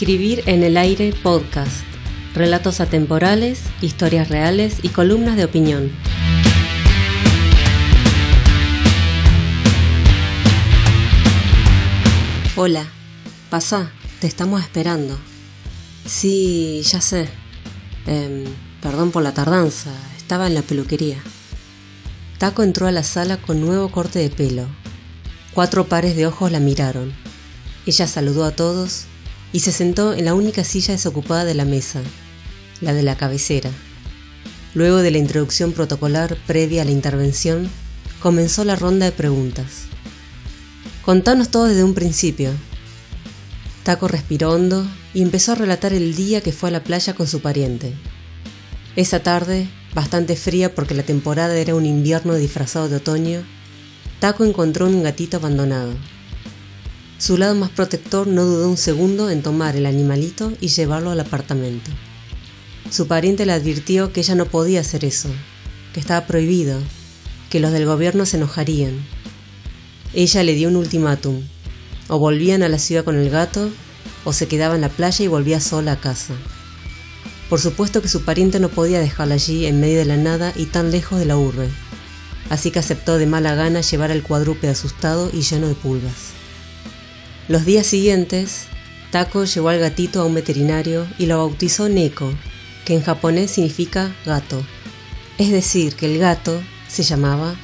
Escribir en el aire podcast. Relatos atemporales, historias reales y columnas de opinión. Hola, pasa, te estamos esperando. Sí, ya sé. Em, perdón por la tardanza, estaba en la peluquería. Taco entró a la sala con nuevo corte de pelo. Cuatro pares de ojos la miraron. Ella saludó a todos y se sentó en la única silla desocupada de la mesa, la de la cabecera. Luego de la introducción protocolar previa a la intervención, comenzó la ronda de preguntas. Contanos todo desde un principio. Taco respiró hondo y empezó a relatar el día que fue a la playa con su pariente. Esa tarde, bastante fría porque la temporada era un invierno disfrazado de otoño, Taco encontró un gatito abandonado. Su lado más protector no dudó un segundo en tomar el animalito y llevarlo al apartamento. Su pariente le advirtió que ella no podía hacer eso, que estaba prohibido, que los del gobierno se enojarían. Ella le dio un ultimátum, o volvían a la ciudad con el gato, o se quedaba en la playa y volvía sola a casa. Por supuesto que su pariente no podía dejarla allí en medio de la nada y tan lejos de la urbe, así que aceptó de mala gana llevar al cuadrúpedo asustado y lleno de pulgas. Los días siguientes, Taco llevó al gatito a un veterinario y lo bautizó Neko, que en japonés significa gato. Es decir, que el gato se llamaba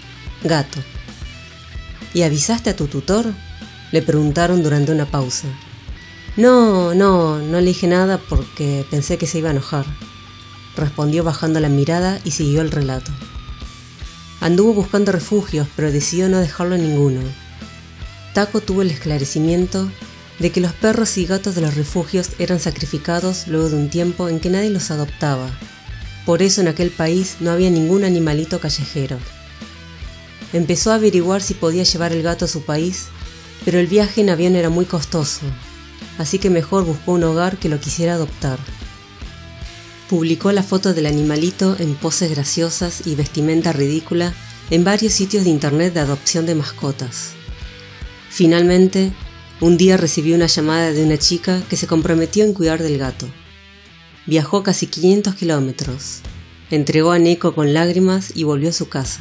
gato. ¿Y avisaste a tu tutor? Le preguntaron durante una pausa. No, no, no le dije nada porque pensé que se iba a enojar. Respondió bajando la mirada y siguió el relato. Anduvo buscando refugios, pero decidió no dejarlo ninguno Taco tuvo el esclarecimiento de que los perros y gatos de los refugios eran sacrificados luego de un tiempo en que nadie los adoptaba. Por eso en aquel país no había ningún animalito callejero. Empezó a averiguar si podía llevar el gato a su país, pero el viaje en avión era muy costoso, así que mejor buscó un hogar que lo quisiera adoptar. Publicó la foto del animalito en poses graciosas y vestimenta ridícula en varios sitios de internet de adopción de mascotas. Finalmente, un día recibió una llamada de una chica que se comprometió en cuidar del gato. Viajó casi 500 kilómetros, entregó a Neko con lágrimas y volvió a su casa.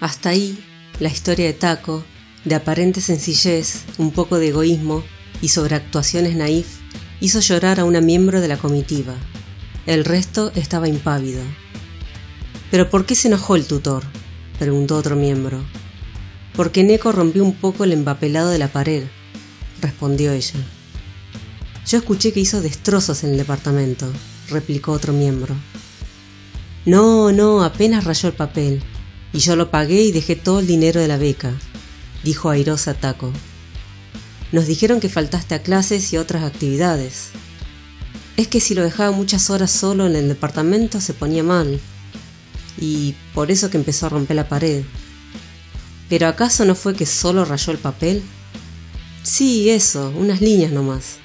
Hasta ahí, la historia de Taco, de aparente sencillez, un poco de egoísmo y sobreactuaciones naif, hizo llorar a una miembro de la comitiva. El resto estaba impávido. ¿Pero por qué se enojó el tutor? preguntó otro miembro. Porque Neko rompió un poco el empapelado de la pared, respondió ella. Yo escuché que hizo destrozos en el departamento, replicó otro miembro. No, no, apenas rayó el papel, y yo lo pagué y dejé todo el dinero de la beca, dijo airosa Taco. Nos dijeron que faltaste a clases y otras actividades. Es que si lo dejaba muchas horas solo en el departamento se ponía mal, y por eso que empezó a romper la pared. ¿Pero acaso no fue que solo rayó el papel? Sí, eso, unas líneas nomás.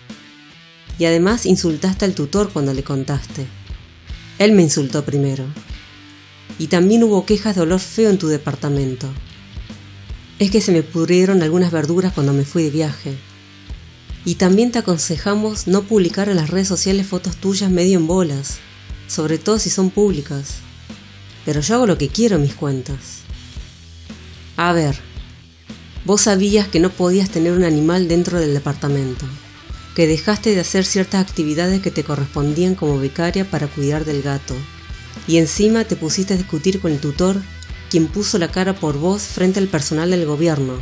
Y además insultaste al tutor cuando le contaste. Él me insultó primero. Y también hubo quejas de olor feo en tu departamento. Es que se me pudrieron algunas verduras cuando me fui de viaje. Y también te aconsejamos no publicar en las redes sociales fotos tuyas medio en bolas, sobre todo si son públicas. Pero yo hago lo que quiero en mis cuentas. A ver, vos sabías que no podías tener un animal dentro del departamento, que dejaste de hacer ciertas actividades que te correspondían como becaria para cuidar del gato, y encima te pusiste a discutir con el tutor, quien puso la cara por vos frente al personal del gobierno,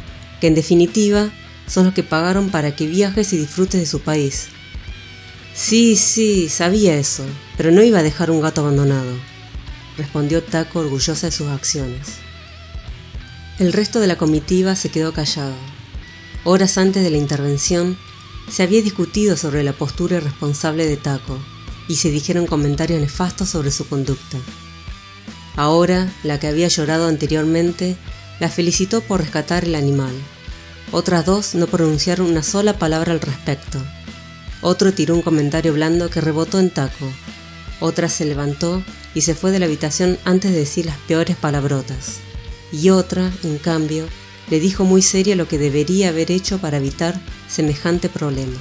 que en definitiva son los que pagaron para que viajes y disfrutes de su país. Sí, sí, sabía eso, pero no iba a dejar un gato abandonado, respondió Taco orgullosa de sus acciones. El resto de la comitiva se quedó callado. Horas antes de la intervención, se había discutido sobre la postura irresponsable de Taco y se dijeron comentarios nefastos sobre su conducta. Ahora, la que había llorado anteriormente, la felicitó por rescatar el animal. Otras dos no pronunciaron una sola palabra al respecto. Otro tiró un comentario blando que rebotó en Taco. Otra se levantó y se fue de la habitación antes de decir las peores palabrotas y otra, en cambio, le dijo muy seria lo que debería haber hecho para evitar semejante problema.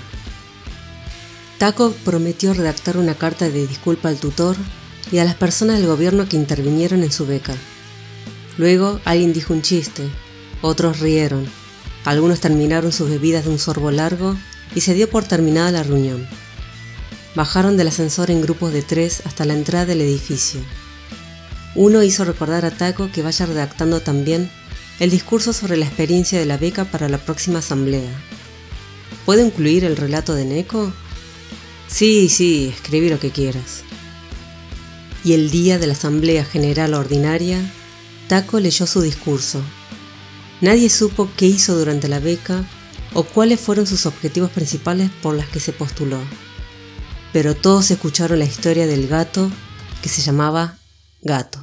Taco prometió redactar una carta de disculpa al tutor y a las personas del gobierno que intervinieron en su beca. Luego alguien dijo un chiste, otros rieron, algunos terminaron sus bebidas de un sorbo largo y se dio por terminada la reunión. Bajaron del ascensor en grupos de tres hasta la entrada del edificio. Uno hizo recordar a Taco que vaya redactando también el discurso sobre la experiencia de la beca para la próxima asamblea. ¿Puedo incluir el relato de Neko? Sí, sí, escribí lo que quieras. Y el día de la Asamblea General Ordinaria, Taco leyó su discurso. Nadie supo qué hizo durante la beca o cuáles fueron sus objetivos principales por las que se postuló. Pero todos escucharon la historia del gato que se llamaba Gato.